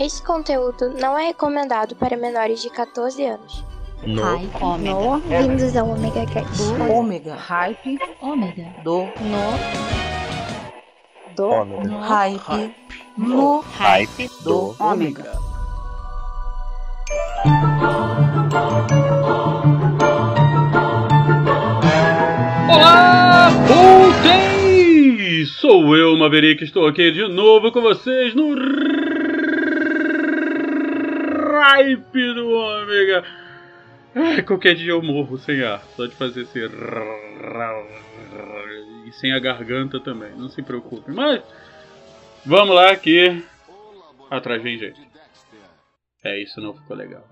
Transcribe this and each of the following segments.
Esse conteúdo não é recomendado para menores de 14 anos. No. Hype. Ômega. Bem-vindos ao Omega Cast. Ômega. Hype. Ômega. Do. No. Do. Ômega. No. Hype. No. Hype Do. Ômega. Olá, voltei! Sou eu, Maverick, estou aqui de novo com vocês no Hype do Ômega. Ai, qualquer dia eu morro sem ar, só de fazer esse e sem a garganta também, não se preocupe. Mas vamos lá que atrás vem gente. É, isso não ficou legal.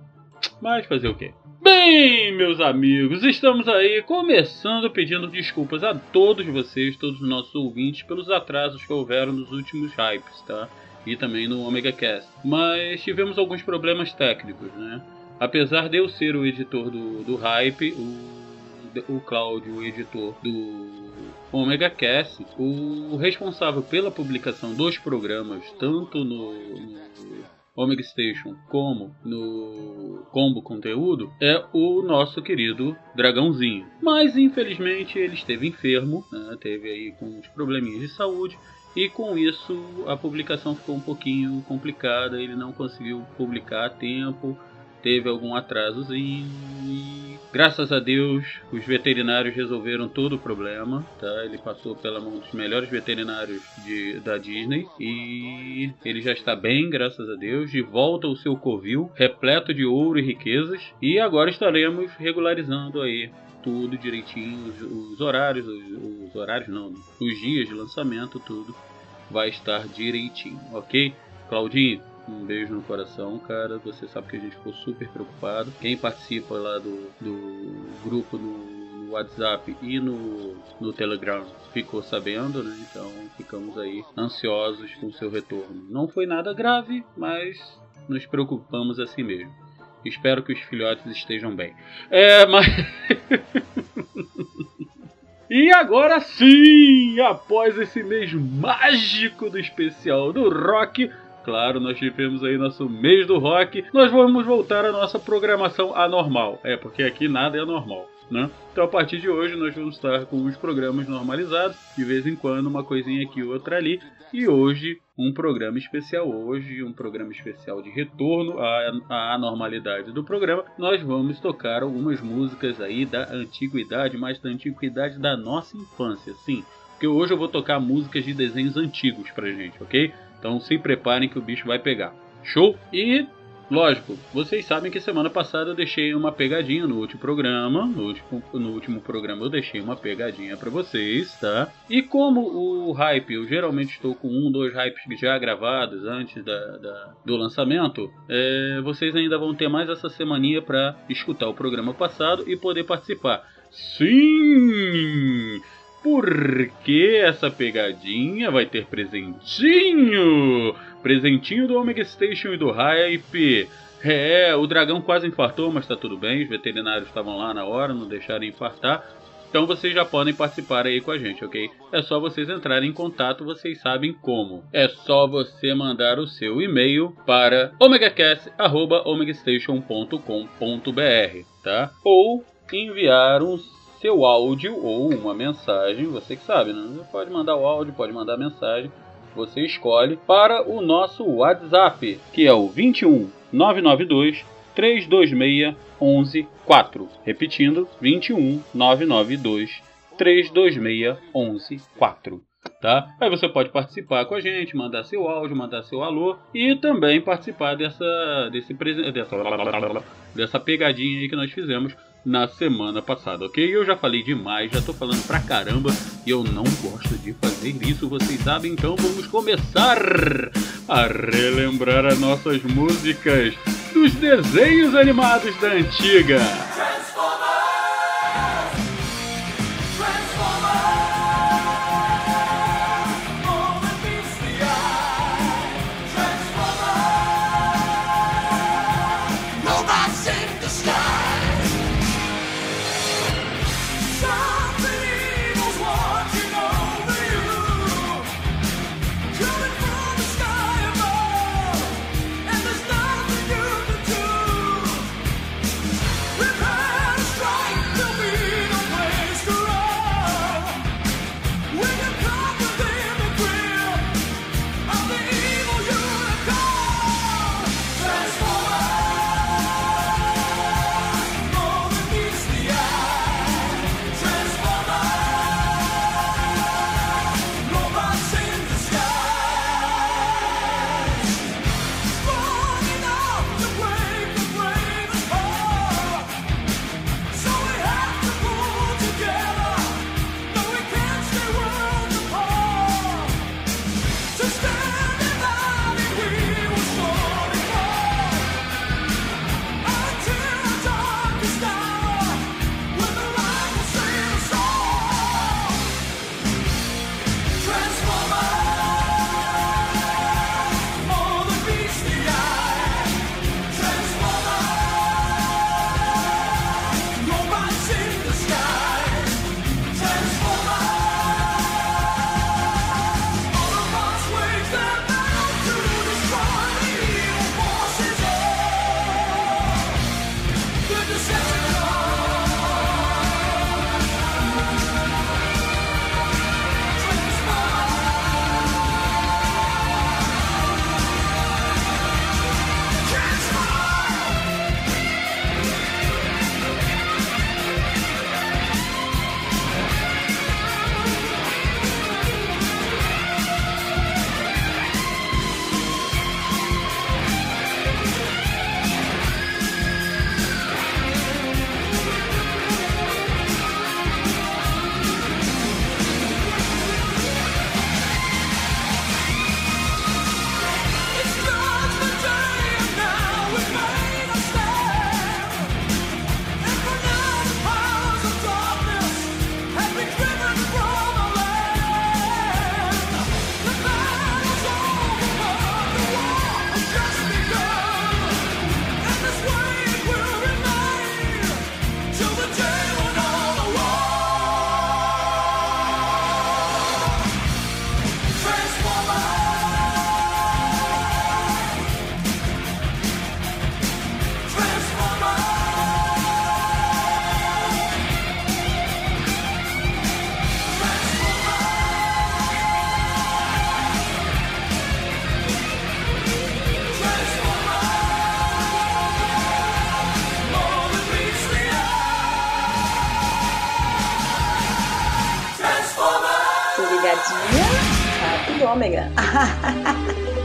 Mas fazer o quê? Bem, meus amigos, estamos aí começando pedindo desculpas a todos vocês, todos os nossos ouvintes, pelos atrasos que houveram nos últimos hypes, tá? E também no Omega Cast. Mas tivemos alguns problemas técnicos, né? Apesar de eu ser o editor do, do hype, o, o Cláudio, o editor do Omega Cast, o responsável pela publicação dos programas, tanto no, no Omega Station como no Combo Conteúdo é o nosso querido Dragãozinho. Mas infelizmente ele esteve enfermo, né? teve aí com uns probleminhas de saúde e com isso a publicação ficou um pouquinho complicada, ele não conseguiu publicar a tempo, teve algum atrasozinho e graças a Deus os veterinários resolveram todo o problema, tá? Ele passou pela mão dos melhores veterinários de, da Disney e ele já está bem, graças a Deus, de volta ao seu covil, repleto de ouro e riquezas e agora estaremos regularizando aí tudo direitinho, os, os horários, os, os horários não, os dias de lançamento, tudo vai estar direitinho, ok? Claudinho, um beijo no coração, cara. Você sabe que a gente ficou super preocupado. Quem participa lá do, do grupo no, no WhatsApp e no, no Telegram ficou sabendo, né? Então ficamos aí ansiosos com seu retorno. Não foi nada grave, mas nos preocupamos assim mesmo. Espero que os filhotes estejam bem. É, mas. E agora sim, após esse mês mágico do especial do rock, claro, nós tivemos aí nosso mês do rock, nós vamos voltar à nossa programação anormal. É, porque aqui nada é normal. Né? Então a partir de hoje nós vamos estar com os programas normalizados, de vez em quando uma coisinha aqui outra ali, e hoje um programa especial hoje, um programa especial de retorno à, à anormalidade do programa. Nós vamos tocar algumas músicas aí da antiguidade, mais da antiguidade da nossa infância, sim. Porque hoje eu vou tocar músicas de desenhos antigos pra gente, ok? Então se preparem que o bicho vai pegar. Show? E Lógico, vocês sabem que semana passada eu deixei uma pegadinha no último programa. No último, no último programa eu deixei uma pegadinha para vocês, tá? E como o hype, eu geralmente estou com um, dois hypes já gravados antes da, da do lançamento, é, vocês ainda vão ter mais essa semaninha para escutar o programa passado e poder participar. Sim! Porque essa pegadinha vai ter presentinho! Presentinho do Omega Station e do Hype. É, o dragão quase infartou, mas tá tudo bem. Os veterinários estavam lá na hora, não deixaram infartar. Então vocês já podem participar aí com a gente, ok? É só vocês entrarem em contato, vocês sabem como. É só você mandar o seu e-mail para omegacast.omegastation.com.br, tá? Ou enviar um seu áudio ou uma mensagem, você que sabe, né? Você pode mandar o áudio, pode mandar a mensagem, você escolhe para o nosso WhatsApp, que é o 21 992 326 114. Repetindo, 21 992 326 114 tá? Aí você pode participar com a gente, mandar seu áudio, mandar seu alô e também participar dessa desse dessa, dessa pegadinha aí que nós fizemos na semana passada, ok? Eu já falei demais, já tô falando pra caramba e eu não gosto de fazer isso, vocês sabem, então vamos começar a relembrar as nossas músicas dos desenhos animados da antiga. Ômega.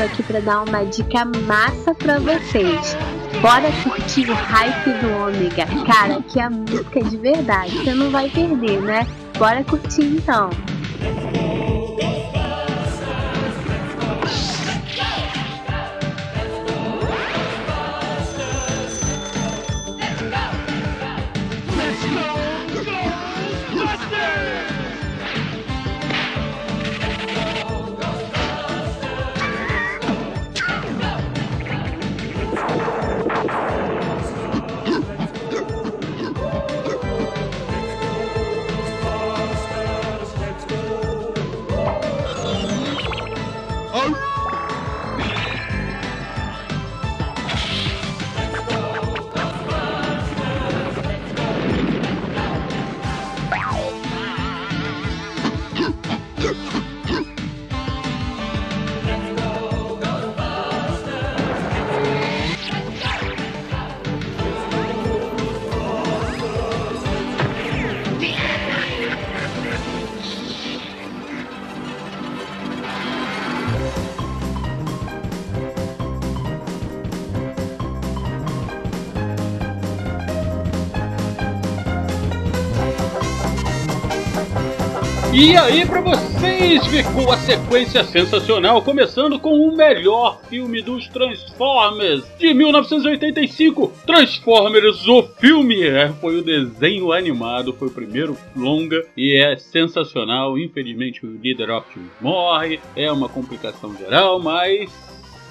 tô aqui pra dar uma dica massa pra vocês. Bora curtir o hype do Ômega. Cara, que a música é de verdade. Você não vai perder, né? Bora curtir então. E aí, pra vocês, ficou a sequência sensacional, começando com o melhor filme dos Transformers de 1985, Transformers o filme. É, foi o desenho animado, foi o primeiro longa e é sensacional. Infelizmente, o líder Optimus morre, é uma complicação geral, mas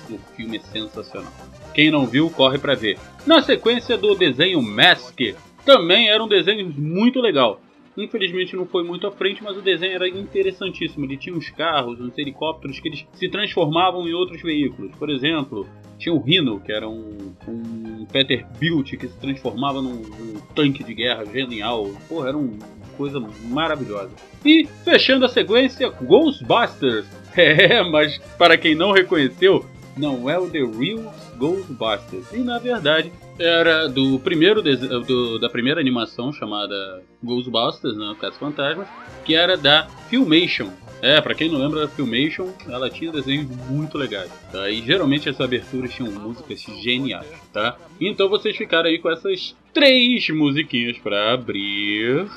o filme é sensacional. Quem não viu, corre pra ver. Na sequência do desenho Mask, também era um desenho muito legal. Infelizmente não foi muito à frente, mas o desenho era interessantíssimo. Ele tinha uns carros, uns helicópteros que eles se transformavam em outros veículos. Por exemplo, tinha o Rhino, que era um, um Peterbilt que se transformava num, num tanque de guerra genial. Pô, era uma coisa maravilhosa. E fechando a sequência, Ghostbusters. É, mas para quem não reconheceu, não é o The Real Ghostbusters. E na verdade era do primeiro do- da primeira animação chamada Ghostbusters, né, Caça Fantasmas, que era da Filmation. É, pra quem não lembra da Filmation, ela tinha desenhos muito legais, tá? E geralmente as aberturas tinham músicas geniais, tá? Então vocês ficaram aí com essas três musiquinhas pra abrir.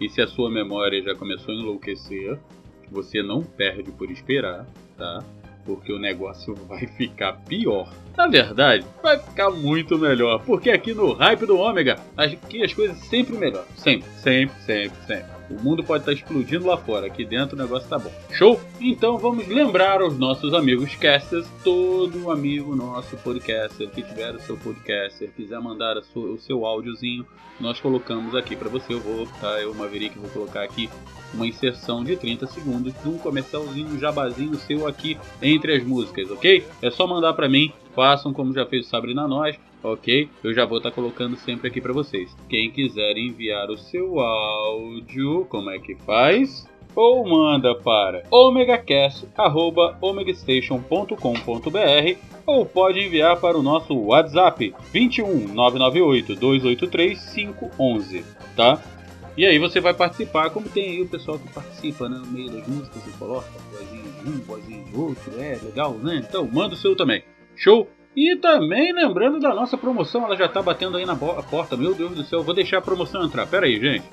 E se a sua memória já começou a enlouquecer, você não perde por esperar, tá? Porque o negócio vai ficar pior. Na verdade, vai ficar muito melhor, porque aqui no Hype do Ômega, aqui as coisas sempre melhoram. Sempre, sempre, sempre, sempre. O mundo pode estar explodindo lá fora, aqui dentro o negócio tá bom. Show? Então vamos lembrar aos nossos amigos casters, todo amigo nosso podcaster que tiver o seu podcaster, quiser mandar sua- o seu áudiozinho, nós colocamos aqui para você. Eu vou, tá? Eu, Maverick, vou colocar aqui uma inserção de 30 segundos de um comercialzinho, um jabazinho seu aqui entre as músicas, ok? É só mandar para mim, façam como já fez o Sabrina Nós, ok? Eu já vou estar colocando sempre aqui para vocês. Quem quiser enviar o seu áudio, como é que faz? Ou manda para omegacast.omegastation.com.br ou pode enviar para o nosso WhatsApp 21 998 283 511, tá? E aí você vai participar, como tem aí o pessoal que participa né, no meio das músicas e coloca vozinha de um, vozinha de outro, é legal, né? Então manda o seu também. Show? E também lembrando da nossa promoção, ela já tá batendo aí na porta. Meu Deus do céu, vou deixar a promoção entrar. Pera aí, gente.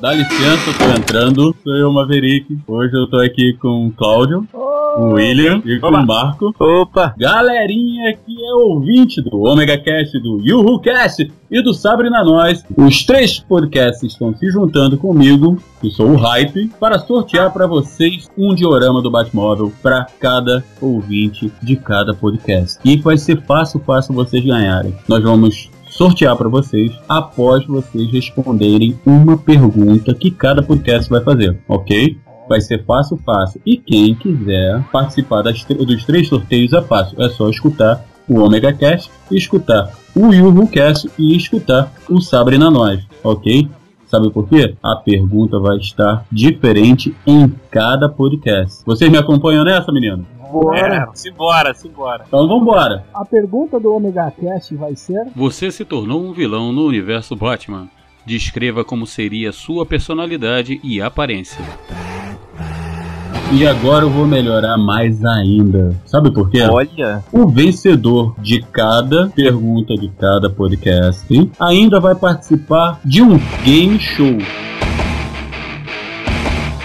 Dá licença, eu tô entrando. Sou eu, Maverick. Hoje eu tô aqui com o Cláudio, o William e com o Marco. Opa! Galerinha que é ouvinte do Omega Cast, do Yuhu Cast e do Sabrina Nós, os três podcasts estão se juntando comigo, que sou o Hype, para sortear para vocês um diorama do Batmóvel para cada ouvinte de cada podcast. E vai ser fácil, fácil vocês ganharem. Nós vamos sortear para vocês após vocês responderem uma pergunta que cada podcast vai fazer, ok? Vai ser fácil, fácil. E quem quiser participar das dos três sorteios é fácil. É só escutar o Omega Cast, escutar o Yuhu Cast e escutar o Sabrina Nós, ok? Sabe por quê? A pergunta vai estar diferente em cada podcast. Vocês me acompanham nessa, menino? Bora! simbora, simbora. Então vambora! A pergunta do Omega Cast vai ser: Você se tornou um vilão no universo Batman. Descreva como seria sua personalidade e aparência. E agora eu vou melhorar mais ainda. Sabe por quê? Olha. O vencedor de cada pergunta de cada podcast ainda vai participar de um game show.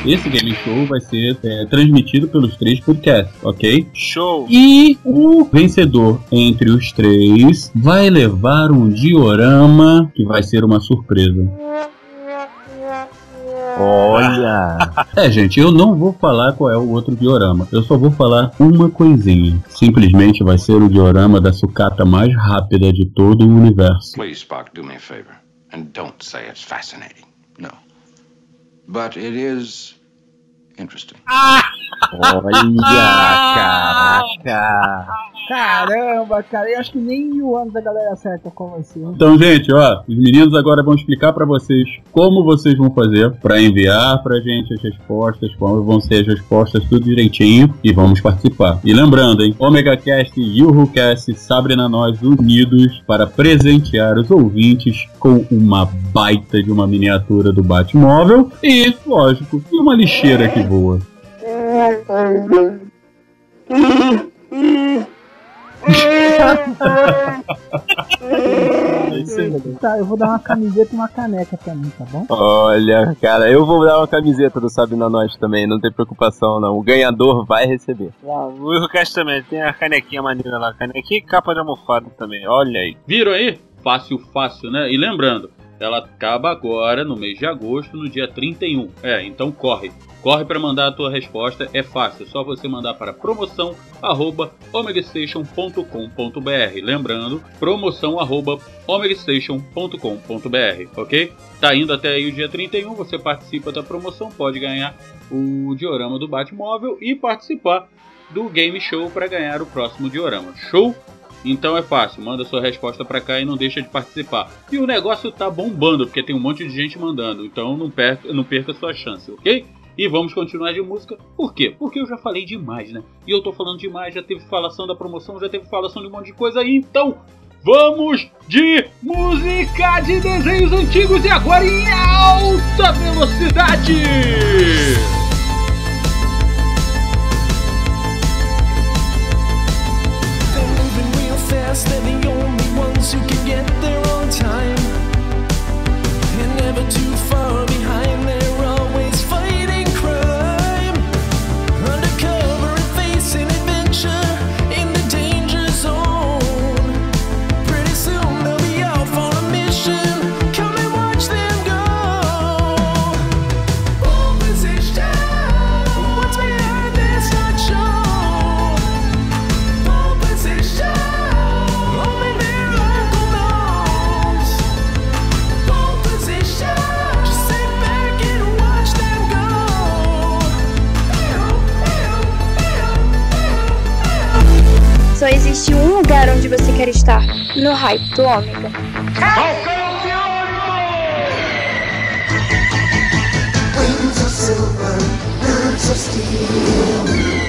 Esse game show vai ser é, transmitido pelos três podcasts, ok? Show. E o vencedor entre os três vai levar um diorama que vai ser uma surpresa. Olha. É, gente, eu não vou falar qual é o outro diorama. Eu só vou falar uma coisinha. Simplesmente vai ser o diorama da sucata mais rápida de todo o universo. Please, Spock, do me a favor. And don't say it's fascinating. No. But it is interesting. Olha, caraca. Caramba, cara, eu acho que nem o ano da galera acerta como vai ser. Então, gente, ó, os meninos agora vão explicar pra vocês como vocês vão fazer pra enviar pra gente as respostas, como vão ser as respostas, tudo direitinho e vamos participar. E lembrando, hein, Omega Cast e UruCast Sabrina Nós unidos para presentear os ouvintes com uma baita de uma miniatura do Batmóvel e, lógico, e uma lixeira que voa. Tá, eu vou dar uma camiseta e uma caneca pra mim, tá bom? Olha, cara, eu vou dar uma camiseta do Sabe na Nós também, não tem preocupação não. O ganhador vai receber. O Eurocast também tem a canequinha maneira lá, canequinha e capa de almofada também, olha aí. Viram aí? Fácil, fácil, né? E lembrando, ela acaba agora no mês de agosto, no dia 31. É, então corre. Corre para mandar a tua resposta, é fácil, é só você mandar para promoção arroba omegastation.com.br. Lembrando, promoção arroba omegastation.com.br, ok? Tá indo até aí o dia 31, você participa da promoção, pode ganhar o diorama do Batmóvel e participar do game show para ganhar o próximo diorama. Show? Então é fácil, manda sua resposta pra cá e não deixa de participar. E o negócio tá bombando, porque tem um monte de gente mandando, então não perca, não perca sua chance, ok? E vamos continuar de música. Por quê? Porque eu já falei demais, né? E eu tô falando demais, já teve falação da promoção, já teve falação de um monte de coisa aí, então vamos de música de desenhos antigos e agora em alta velocidade! Estar: no hype do Ômega. Wings of silver, birds of steel.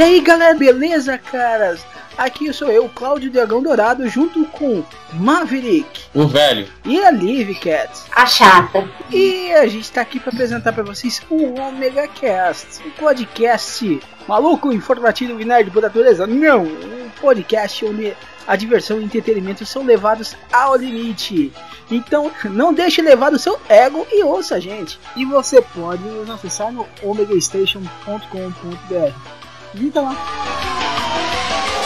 E aí galera, beleza, caras? Aqui sou eu, Cláudio Dragão Dourado, junto com Maverick O velho. e a Liv Cat. A chata. E a gente tá aqui pra apresentar pra vocês o Omega Cast, um podcast maluco, informativo e nerd por natureza. Não, um podcast onde a diversão e o entretenimento são levados ao limite. Então, não deixe levar o seu ego e ouça a gente. E você pode nos acessar no omegastation.com.br. Visita lá. Thundercats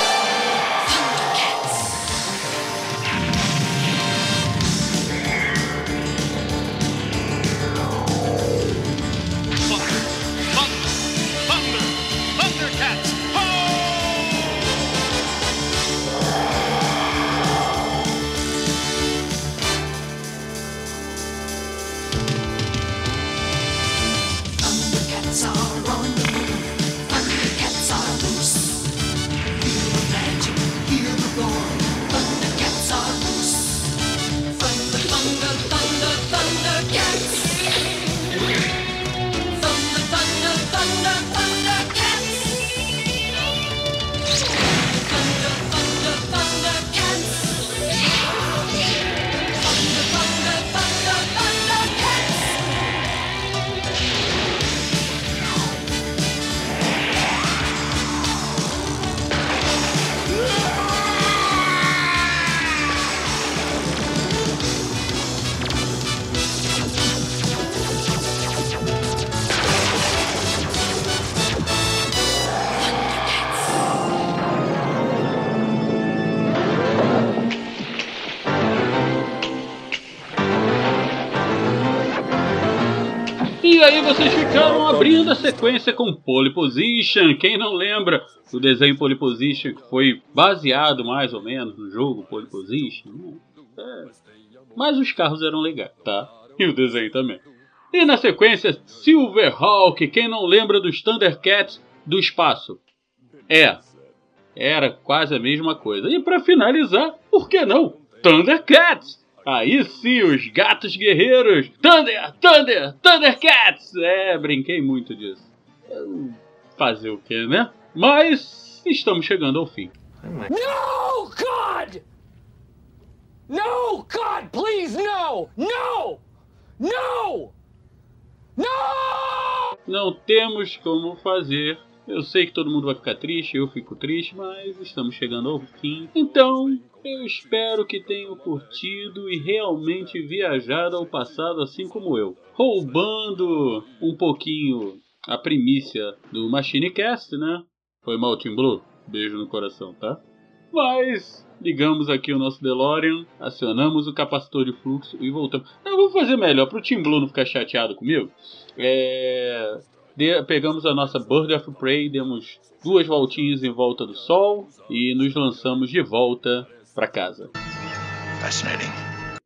abrindo a sequência com Pole Position. Quem não lembra do desenho Pole Position que foi baseado mais ou menos no jogo Pole Position? É. Mas os carros eram legais, tá? E o desenho também. E na sequência, Silverhawk. Quem não lembra dos Thundercats do espaço? É. Era quase a mesma coisa. E pra finalizar, por que não? Thundercats! Aí sim, os gatos guerreiros! Thunder! Thunder! Thundercats! É, brinquei muito disso. Fazer o que, né? Mas estamos chegando ao fim. No, God! No, God, please, no! No! No! No! Não temos como fazer. Eu sei que todo mundo vai ficar triste, eu fico triste, mas estamos chegando ao fim. Então, eu espero que tenham curtido e realmente viajado ao passado assim como eu. Roubando um pouquinho a primícia do Machinecast, né? Foi mal, Team Blue? Beijo no coração, tá? Mas ligamos aqui o nosso DeLorean, acionamos o capacitor de fluxo e voltamos. Eu vou fazer melhor pro Team Blue não ficar chateado comigo. É, de- pegamos a nossa Bird of Prey, demos duas voltinhas em volta do Sol e nos lançamos de volta para casa. Fascinating.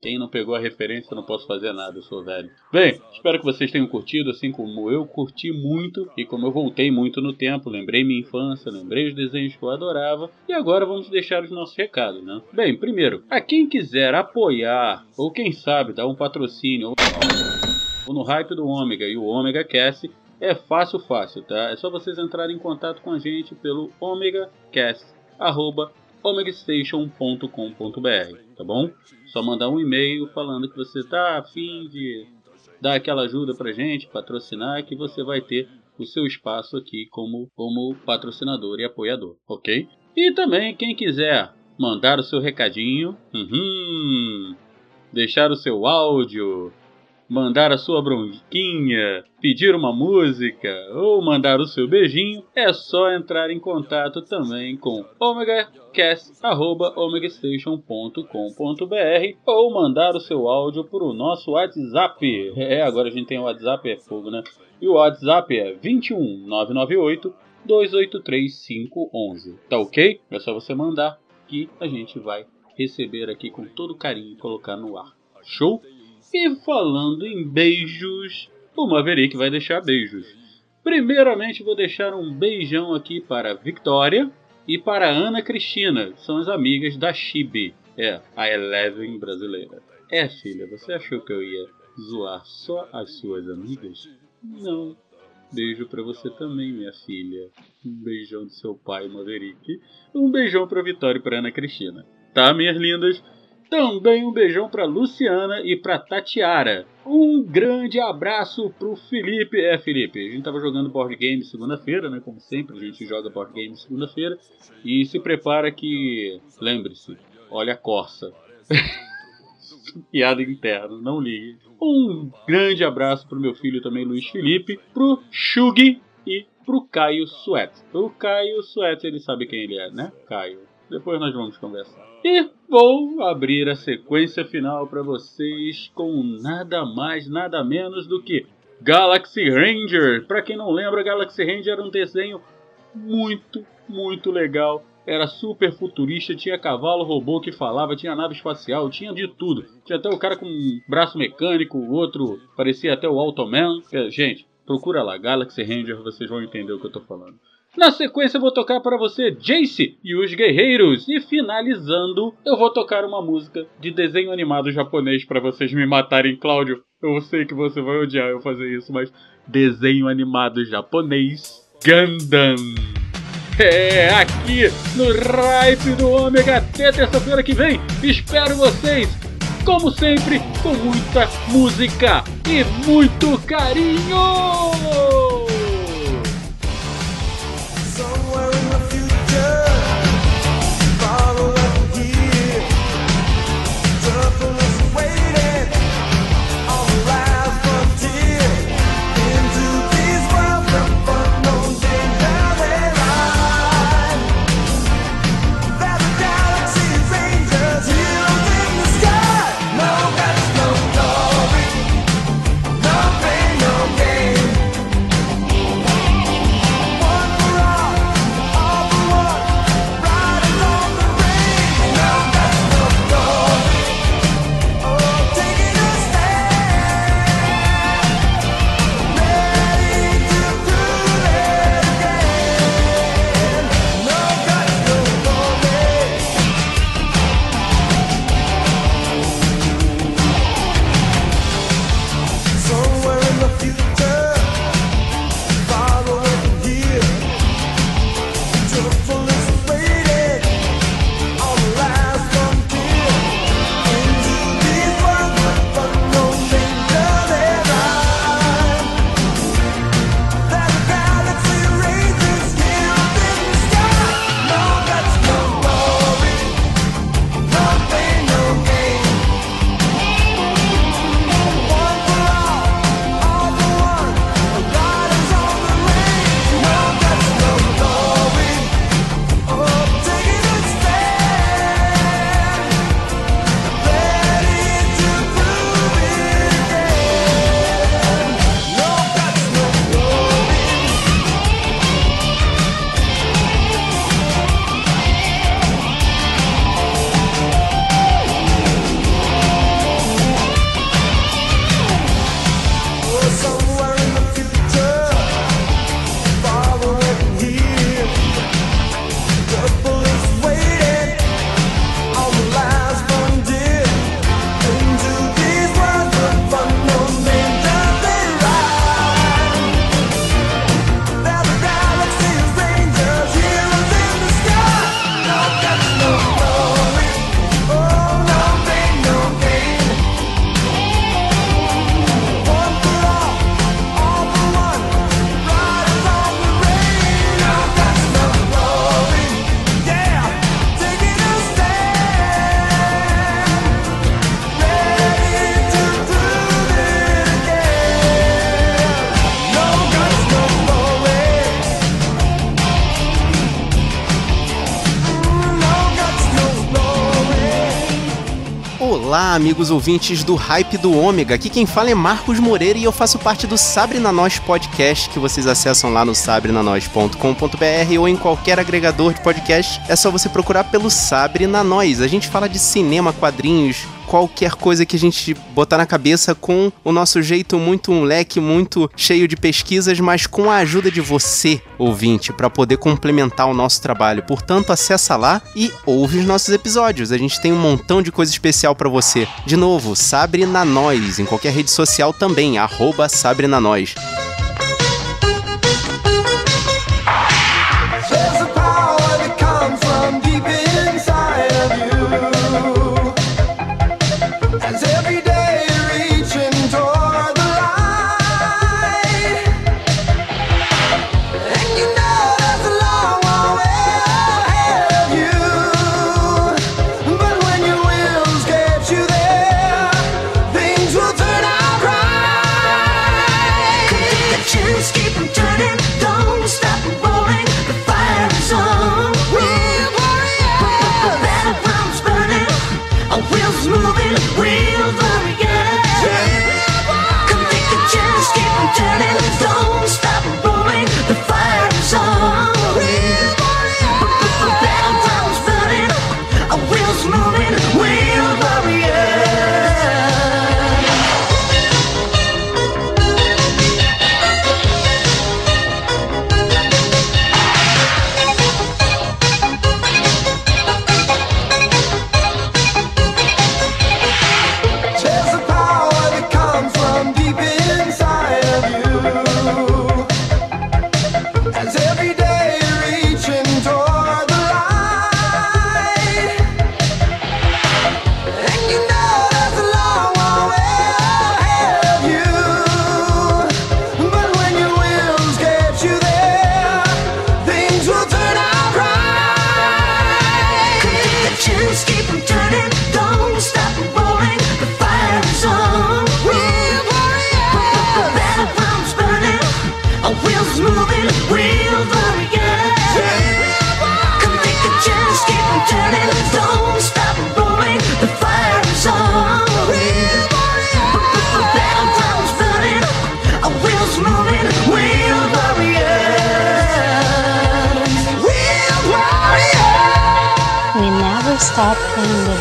Quem não pegou a referência, não posso fazer nada, eu sou velho. Bem, espero que vocês tenham curtido, assim como eu curti muito, e como eu voltei muito no tempo, lembrei minha infância, lembrei os desenhos que eu adorava, e agora vamos deixar os nossos recados, né? Bem, primeiro, a quem quiser apoiar, ou quem sabe dar um patrocínio, ou no hype do Ômega e o Ômega Cast, é fácil, fácil, tá? É só vocês entrarem em contato com a gente pelo omegacast, arroba omegastation.com.br, tá bom? Só mandar um e-mail falando que você tá afim de dar aquela ajuda pra gente, patrocinar, que você vai ter o seu espaço aqui como, como patrocinador e apoiador, ok? E também, quem quiser mandar o seu recadinho, uhum, deixar o seu áudio, mandar a sua bronquinha, pedir uma música ou mandar o seu beijinho, é só entrar em contato também com omegacast.omegastation.com.br ou mandar o seu áudio para o nosso WhatsApp. É, agora a gente tem o WhatsApp, é fogo, né? E o WhatsApp é 21 998 283 511. Tá ok? É só você mandar que a gente vai receber aqui com todo carinho e colocar no ar. Show? E falando em beijos, o Maverick vai deixar beijos. Primeiramente, vou deixar um beijão aqui para Victoria e para Ana Cristina, são as amigas da Chibi. É, a Eleven brasileira. É, filha, você achou que eu ia zoar só as suas amigas? Não. Beijo pra você também, minha filha. Um beijão do seu pai, Maverick. Um beijão pra Vitória e pra Ana Cristina. Tá, minhas lindas? Também um beijão pra Luciana e pra Tatiara. Um grande abraço pro Felipe. É, Felipe, a gente tava jogando board game segunda-feira, né? Como sempre, a gente joga board game segunda-feira. E se prepara que. Lembre-se, olha a Corsa. Piada interna, não ligue. Um grande abraço pro meu filho também, Luiz Felipe, pro Shug e pro Caio Suet. O Caio Suet, ele sabe quem ele é, né? Caio. Depois nós vamos conversar. E vou abrir a sequência final para vocês com nada mais, nada menos do que Galaxy Ranger. Para quem não lembra, Galaxy Ranger era um desenho muito, muito legal. Era super futurista, tinha cavalo robô que falava, tinha nave espacial, tinha de tudo. Tinha até o cara com um braço mecânico, o outro parecia até o Automan. É, Gente, procura lá, Galaxy Ranger, vocês vão entender o que eu tô falando. Na sequência eu vou tocar para você Jace e os Guerreiros e finalizando eu vou tocar uma música de desenho animado japonês para vocês me matarem, Cláudio. Eu sei que você vai odiar eu fazer isso, mas desenho animado japonês Gundam. É aqui no Ripe do Ômega até terça-feira que vem. Espero vocês, como sempre, com muita música e muito carinho. Amigos ouvintes do Hype do Ômega. Aqui quem fala é Marcos Moreira e eu faço parte do Sabre na Nós podcast que vocês acessam lá no sabrenanois.com.br ou em qualquer agregador de podcast. É só você procurar pelo Sabre na Nós. A gente fala de cinema, quadrinhos, qualquer coisa que a gente botar na cabeça com o nosso jeito muito leque muito cheio de pesquisas, mas com a ajuda de você, ouvinte, para poder complementar o nosso trabalho. Portanto, acessa lá e ouve os nossos episódios. A gente tem um montão de coisa especial para você. De novo, Sabre na Nós, em qualquer rede social também, arroba Sabre na Nós.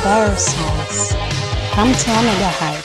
Come to Omega High.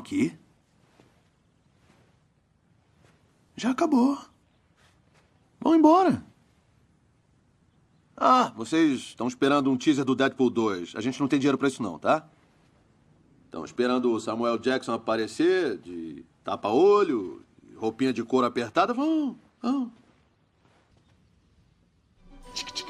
aqui? Já acabou. Vão embora. Ah, vocês estão esperando um teaser do Deadpool 2. A gente não tem dinheiro pra isso não, tá? Estão esperando o Samuel Jackson aparecer de tapa-olho, roupinha de couro apertada. Vão, vão. Tic, tic.